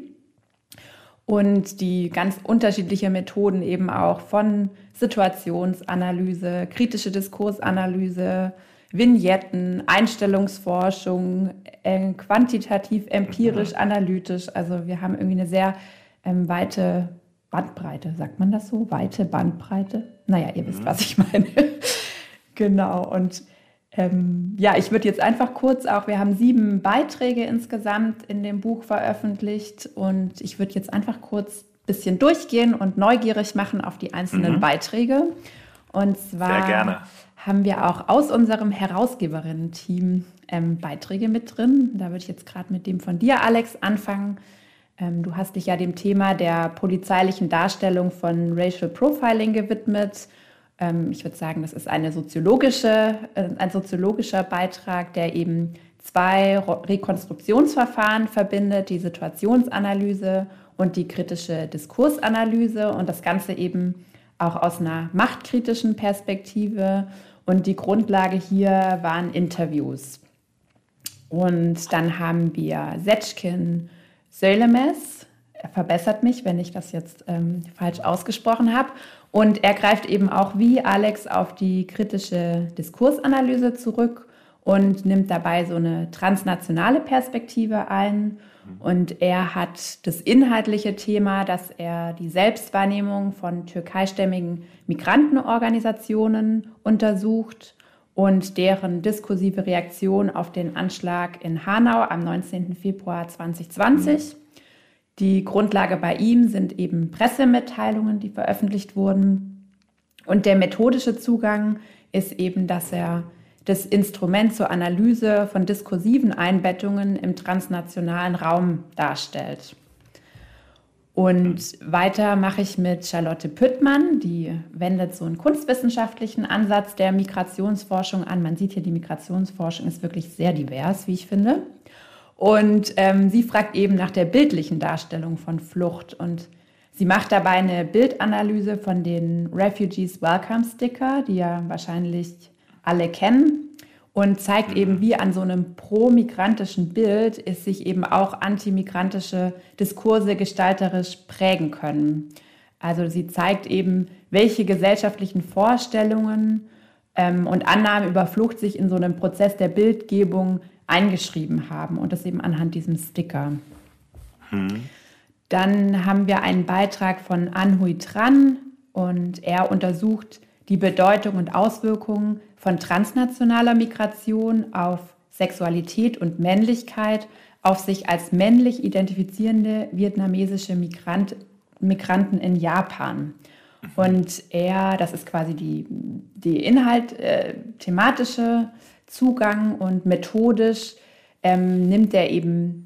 und die ganz unterschiedliche Methoden eben auch von Situationsanalyse, kritische Diskursanalyse, Vignetten, Einstellungsforschung, äh, quantitativ, empirisch, mhm. analytisch. Also wir haben irgendwie eine sehr ähm, weite Bandbreite, sagt man das so? Weite Bandbreite? Naja, ihr wisst, mhm. was ich meine. genau. Und ähm, ja, ich würde jetzt einfach kurz auch, wir haben sieben Beiträge insgesamt in dem Buch veröffentlicht und ich würde jetzt einfach kurz ein bisschen durchgehen und neugierig machen auf die einzelnen mhm. Beiträge. Und zwar haben wir auch aus unserem Herausgeberinnen-Team ähm, Beiträge mit drin. Da würde ich jetzt gerade mit dem von dir, Alex, anfangen. Ähm, du hast dich ja dem Thema der polizeilichen Darstellung von Racial Profiling gewidmet ähm, ich würde sagen, das ist eine soziologische, äh, ein soziologischer Beitrag, der eben zwei Rekonstruktionsverfahren verbindet, die Situationsanalyse und die kritische Diskursanalyse und das Ganze eben auch aus einer machtkritischen Perspektive. Und die Grundlage hier waren Interviews. Und dann haben wir Setschkin Söylemes, er verbessert mich, wenn ich das jetzt ähm, falsch ausgesprochen habe. Und er greift eben auch wie Alex auf die kritische Diskursanalyse zurück und nimmt dabei so eine transnationale Perspektive ein. Und er hat das inhaltliche Thema, dass er die Selbstwahrnehmung von türkeistämmigen Migrantenorganisationen untersucht und deren diskursive Reaktion auf den Anschlag in Hanau am 19. Februar 2020. Die Grundlage bei ihm sind eben Pressemitteilungen, die veröffentlicht wurden. Und der methodische Zugang ist eben, dass er das Instrument zur Analyse von diskursiven Einbettungen im transnationalen Raum darstellt. Und weiter mache ich mit Charlotte Püttmann, die wendet so einen kunstwissenschaftlichen Ansatz der Migrationsforschung an. Man sieht hier, die Migrationsforschung ist wirklich sehr divers, wie ich finde. Und ähm, sie fragt eben nach der bildlichen Darstellung von Flucht. Und sie macht dabei eine Bildanalyse von den Refugees Welcome Sticker, die ja wahrscheinlich alle kennen. Und zeigt mhm. eben, wie an so einem pro-migrantischen Bild es sich eben auch antimigrantische Diskurse gestalterisch prägen können. Also sie zeigt eben, welche gesellschaftlichen Vorstellungen ähm, und Annahmen über Flucht sich in so einem Prozess der Bildgebung eingeschrieben haben und das eben anhand diesem Sticker. Hm. Dann haben wir einen Beitrag von Anhui Tran und er untersucht die Bedeutung und Auswirkungen von transnationaler Migration auf Sexualität und Männlichkeit, auf sich als männlich identifizierende vietnamesische Migrant, Migranten in Japan. Und er, das ist quasi die, die Inhalt, äh, thematische Zugang und methodisch ähm, nimmt er eben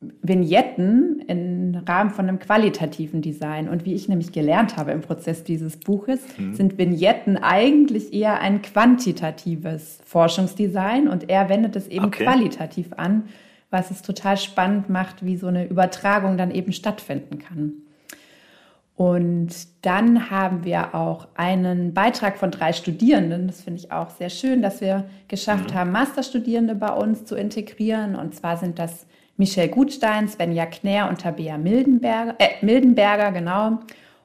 Vignetten im Rahmen von einem qualitativen Design. Und wie ich nämlich gelernt habe im Prozess dieses Buches, mhm. sind Vignetten eigentlich eher ein quantitatives Forschungsdesign und er wendet es eben okay. qualitativ an, was es total spannend macht, wie so eine Übertragung dann eben stattfinden kann. Und dann haben wir auch einen Beitrag von drei Studierenden. Das finde ich auch sehr schön, dass wir geschafft mhm. haben, Masterstudierende bei uns zu integrieren. Und zwar sind das Michelle Gutstein, Svenja Knär und Tabea Mildenberger, äh, Mildenberger, genau.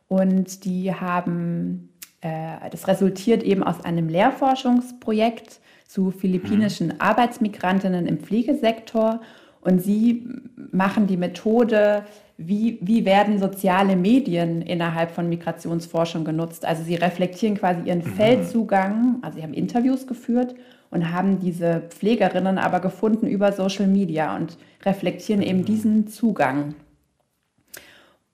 Und die haben, äh, das resultiert eben aus einem Lehrforschungsprojekt zu philippinischen mhm. Arbeitsmigrantinnen im Pflegesektor. Und sie machen die Methode wie, wie werden soziale Medien innerhalb von Migrationsforschung genutzt. Also sie reflektieren quasi ihren mhm. Feldzugang, also sie haben Interviews geführt und haben diese Pflegerinnen aber gefunden über Social Media und reflektieren eben mhm. diesen Zugang.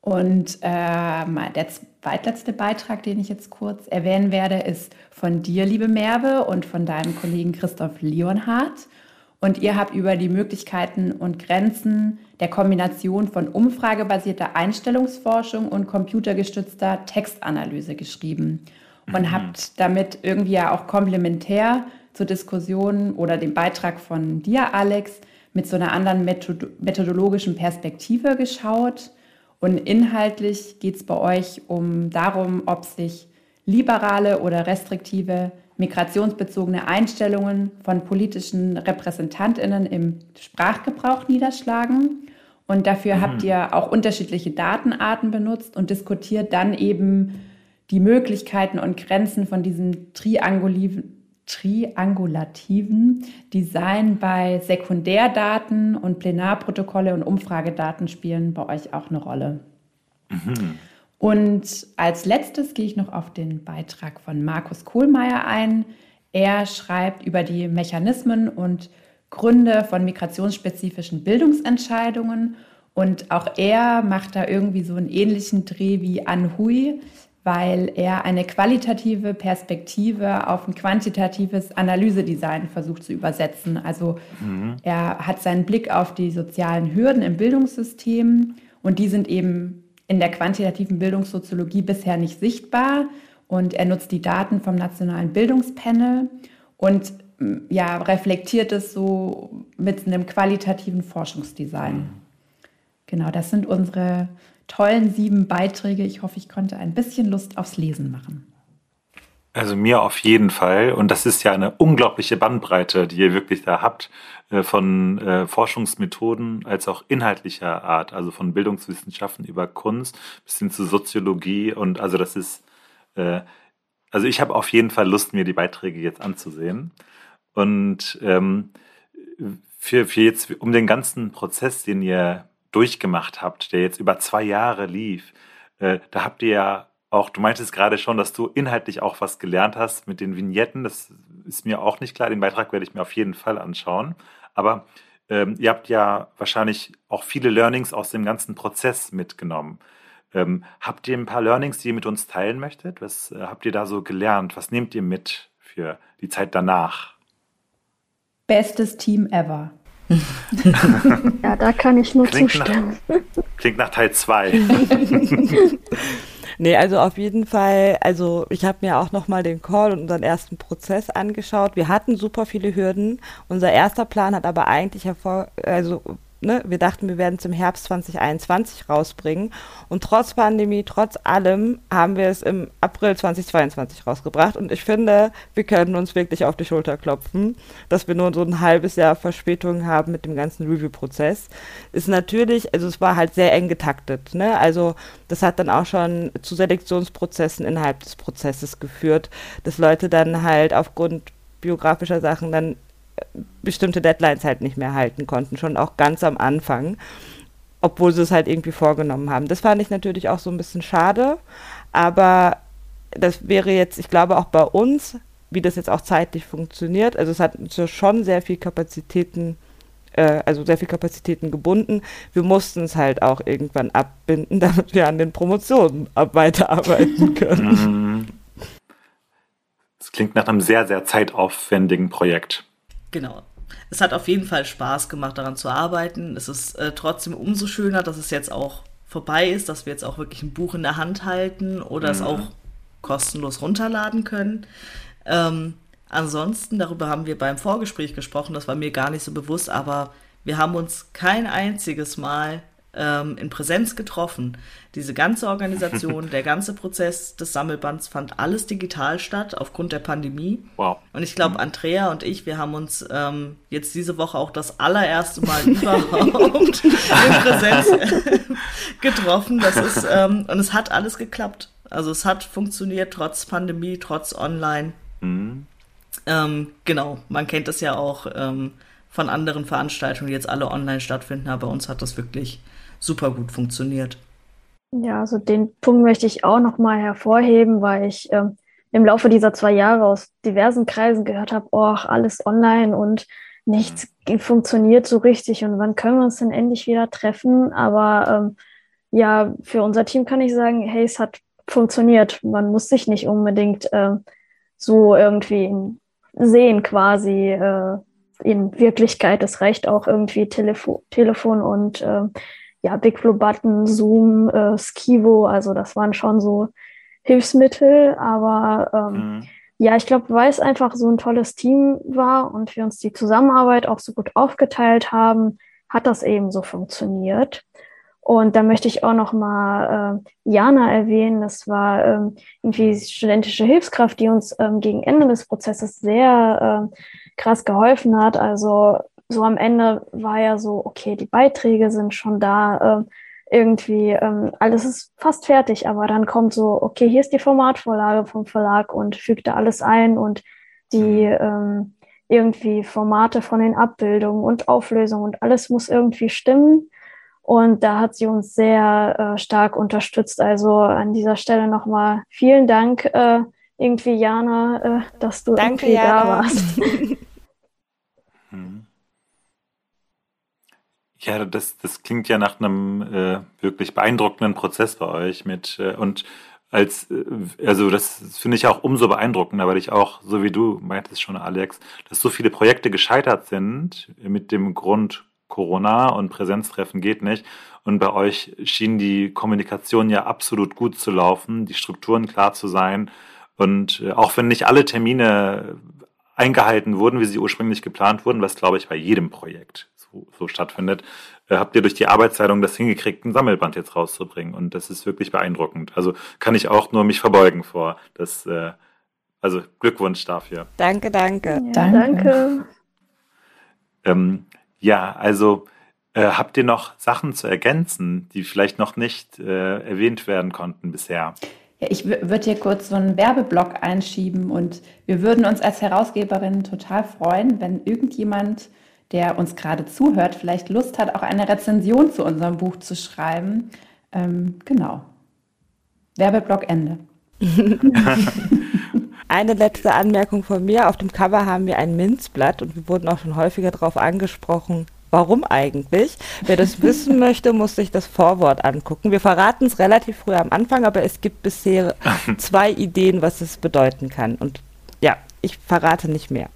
Und äh, der zweitletzte Beitrag, den ich jetzt kurz erwähnen werde, ist von dir, liebe Merve, und von deinem Kollegen Christoph Leonhardt. Und ihr habt über die Möglichkeiten und Grenzen der Kombination von umfragebasierter Einstellungsforschung und computergestützter Textanalyse geschrieben. und mhm. habt damit irgendwie ja auch komplementär zur Diskussion oder dem Beitrag von dir, Alex, mit so einer anderen Method methodologischen Perspektive geschaut. Und inhaltlich geht es bei euch um darum, ob sich liberale oder restriktive migrationsbezogene Einstellungen von politischen Repräsentantinnen im Sprachgebrauch niederschlagen. Und dafür mhm. habt ihr auch unterschiedliche Datenarten benutzt und diskutiert dann eben die Möglichkeiten und Grenzen von diesem triangulativen Design bei Sekundärdaten und Plenarprotokolle und Umfragedaten spielen bei euch auch eine Rolle. Mhm. Und als letztes gehe ich noch auf den Beitrag von Markus Kohlmeier ein. Er schreibt über die Mechanismen und Gründe von migrationsspezifischen Bildungsentscheidungen. Und auch er macht da irgendwie so einen ähnlichen Dreh wie An Hui, weil er eine qualitative Perspektive auf ein quantitatives Analysedesign versucht zu übersetzen. Also mhm. er hat seinen Blick auf die sozialen Hürden im Bildungssystem und die sind eben in der quantitativen Bildungssoziologie bisher nicht sichtbar. Und er nutzt die Daten vom Nationalen Bildungspanel und ja, reflektiert es so mit einem qualitativen Forschungsdesign. Genau, das sind unsere tollen sieben Beiträge. Ich hoffe, ich konnte ein bisschen Lust aufs Lesen machen. Also mir auf jeden Fall. Und das ist ja eine unglaubliche Bandbreite, die ihr wirklich da habt, äh, von äh, Forschungsmethoden als auch inhaltlicher Art, also von Bildungswissenschaften über Kunst bis hin zu Soziologie. Und also das ist, äh, also ich habe auf jeden Fall Lust, mir die Beiträge jetzt anzusehen. Und ähm, für, für jetzt, um den ganzen Prozess, den ihr durchgemacht habt, der jetzt über zwei Jahre lief, äh, da habt ihr ja auch, du meintest gerade schon, dass du inhaltlich auch was gelernt hast mit den Vignetten. Das ist mir auch nicht klar. Den Beitrag werde ich mir auf jeden Fall anschauen. Aber ähm, ihr habt ja wahrscheinlich auch viele Learnings aus dem ganzen Prozess mitgenommen. Ähm, habt ihr ein paar Learnings, die ihr mit uns teilen möchtet? Was äh, habt ihr da so gelernt? Was nehmt ihr mit für die Zeit danach? Bestes Team ever. ja, da kann ich nur klingt zustimmen. Nach, klingt nach Teil 2. Nee, also auf jeden Fall, also ich habe mir auch nochmal den Call und unseren ersten Prozess angeschaut. Wir hatten super viele Hürden. Unser erster Plan hat aber eigentlich hervor, also ne, wir dachten, wir werden es im Herbst 2021 rausbringen. Und trotz Pandemie, trotz allem, haben wir es im April 2022 rausgebracht. Und ich finde, wir können uns wirklich auf die Schulter klopfen, dass wir nur so ein halbes Jahr Verspätung haben mit dem ganzen Review-Prozess. Ist natürlich, also es war halt sehr eng getaktet. Ne? Also das hat dann auch schon zu Selektionsprozessen innerhalb des Prozesses geführt, dass Leute dann halt aufgrund biografischer Sachen dann bestimmte Deadlines halt nicht mehr halten konnten, schon auch ganz am Anfang, obwohl sie es halt irgendwie vorgenommen haben. Das fand ich natürlich auch so ein bisschen schade, aber das wäre jetzt, ich glaube auch bei uns, wie das jetzt auch zeitlich funktioniert, also es hat schon sehr viel Kapazitäten äh, also sehr viel Kapazitäten gebunden. Wir mussten es halt auch irgendwann abbinden, damit wir an den Promotionen weiterarbeiten können. Das klingt nach einem sehr, sehr zeitaufwendigen Projekt. Genau. Es hat auf jeden Fall Spaß gemacht, daran zu arbeiten. Es ist äh, trotzdem umso schöner, dass es jetzt auch vorbei ist, dass wir jetzt auch wirklich ein Buch in der Hand halten oder mhm. es auch kostenlos runterladen können. Ähm, ansonsten, darüber haben wir beim Vorgespräch gesprochen, das war mir gar nicht so bewusst, aber wir haben uns kein einziges Mal ähm, in Präsenz getroffen. Diese ganze Organisation, der ganze Prozess des Sammelbands fand alles digital statt aufgrund der Pandemie. Wow. Und ich glaube, mhm. Andrea und ich, wir haben uns ähm, jetzt diese Woche auch das allererste Mal überhaupt in Präsenz getroffen. Das ist, ähm, und es hat alles geklappt. Also es hat funktioniert trotz Pandemie, trotz Online. Mhm. Ähm, genau, man kennt das ja auch ähm, von anderen Veranstaltungen, die jetzt alle online stattfinden, aber bei uns hat das wirklich super gut funktioniert. Ja, also den Punkt möchte ich auch nochmal hervorheben, weil ich ähm, im Laufe dieser zwei Jahre aus diversen Kreisen gehört habe, oh, alles online und nichts mhm. funktioniert so richtig und wann können wir uns denn endlich wieder treffen? Aber ähm, ja, für unser Team kann ich sagen, hey, es hat funktioniert. Man muss sich nicht unbedingt äh, so irgendwie sehen quasi äh, in Wirklichkeit. Es reicht auch irgendwie Telefo Telefon und äh, ja, Big Blue Button, Zoom, äh, Skivo, also das waren schon so Hilfsmittel, aber ähm, mhm. ja, ich glaube, weil es einfach so ein tolles Team war und wir uns die Zusammenarbeit auch so gut aufgeteilt haben, hat das eben so funktioniert. Und da möchte ich auch noch mal äh, Jana erwähnen. Das war ähm, irgendwie studentische Hilfskraft, die uns ähm, gegen Ende des Prozesses sehr äh, krass geholfen hat. Also so am Ende war ja so, okay, die Beiträge sind schon da, äh, irgendwie ähm, alles ist fast fertig, aber dann kommt so, okay, hier ist die Formatvorlage vom Verlag und fügt da alles ein und die ähm, irgendwie Formate von den Abbildungen und Auflösungen und alles muss irgendwie stimmen. Und da hat sie uns sehr äh, stark unterstützt. Also an dieser Stelle nochmal vielen Dank, äh, irgendwie Jana, äh, dass du Danke, irgendwie Jana. da warst. Ja, das, das klingt ja nach einem äh, wirklich beeindruckenden Prozess bei euch mit äh, und als äh, also das finde ich auch umso beeindruckender, weil ich auch so wie du meintest schon Alex, dass so viele Projekte gescheitert sind mit dem Grund Corona und Präsenztreffen geht nicht. Und bei euch schien die Kommunikation ja absolut gut zu laufen, die Strukturen klar zu sein. Und äh, auch wenn nicht alle Termine eingehalten wurden, wie sie ursprünglich geplant wurden, was glaube ich bei jedem Projekt so, so stattfindet, äh, habt ihr durch die Arbeitsteilung das hingekriegt, ein Sammelband jetzt rauszubringen. Und das ist wirklich beeindruckend. Also kann ich auch nur mich verbeugen vor. Das, äh, also Glückwunsch dafür. Danke, danke. Ja, danke. danke. Ähm, ja, also äh, habt ihr noch Sachen zu ergänzen, die vielleicht noch nicht äh, erwähnt werden konnten bisher? Ja, ich würde hier kurz so einen Werbeblock einschieben und wir würden uns als Herausgeberin total freuen, wenn irgendjemand, der uns gerade zuhört, vielleicht Lust hat, auch eine Rezension zu unserem Buch zu schreiben. Ähm, genau. Werbeblock Ende. Eine letzte Anmerkung von mir. Auf dem Cover haben wir ein Minzblatt und wir wurden auch schon häufiger darauf angesprochen, warum eigentlich. Wer das wissen möchte, muss sich das Vorwort angucken. Wir verraten es relativ früh am Anfang, aber es gibt bisher zwei Ideen, was es bedeuten kann. Und ja, ich verrate nicht mehr.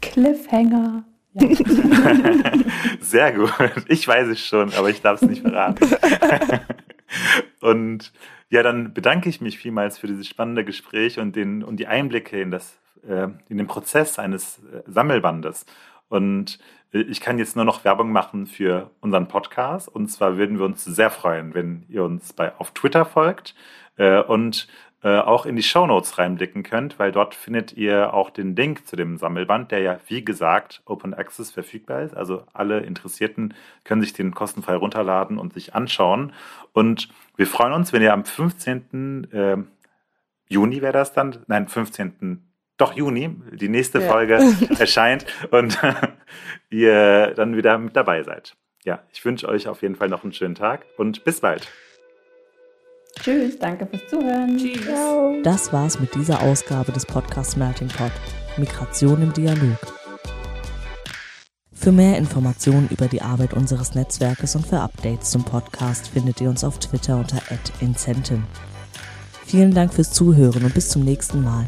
Cliffhanger. Ja. Sehr gut. Ich weiß es schon, aber ich darf es nicht verraten. Und ja, dann bedanke ich mich vielmals für dieses spannende Gespräch und, den, und die Einblicke in, das, äh, in den Prozess eines äh, Sammelbandes. Und äh, ich kann jetzt nur noch Werbung machen für unseren Podcast. Und zwar würden wir uns sehr freuen, wenn ihr uns bei, auf Twitter folgt äh, und äh, auch in die Show Notes reinblicken könnt, weil dort findet ihr auch den Link zu dem Sammelband, der ja, wie gesagt, Open Access verfügbar ist. Also alle Interessierten können sich den kostenfrei runterladen und sich anschauen. Und wir freuen uns, wenn ihr am 15. Äh, Juni wäre das dann, nein, 15. Doch, Juni, die nächste ja. Folge erscheint und ihr dann wieder mit dabei seid. Ja, ich wünsche euch auf jeden Fall noch einen schönen Tag und bis bald. Tschüss, danke fürs Zuhören. Tschüss. Das war's mit dieser Ausgabe des Podcasts Melting Pot. Migration im Dialog. Für mehr Informationen über die Arbeit unseres Netzwerkes und für Updates zum Podcast findet ihr uns auf Twitter unter @incentim. Vielen Dank fürs Zuhören und bis zum nächsten Mal.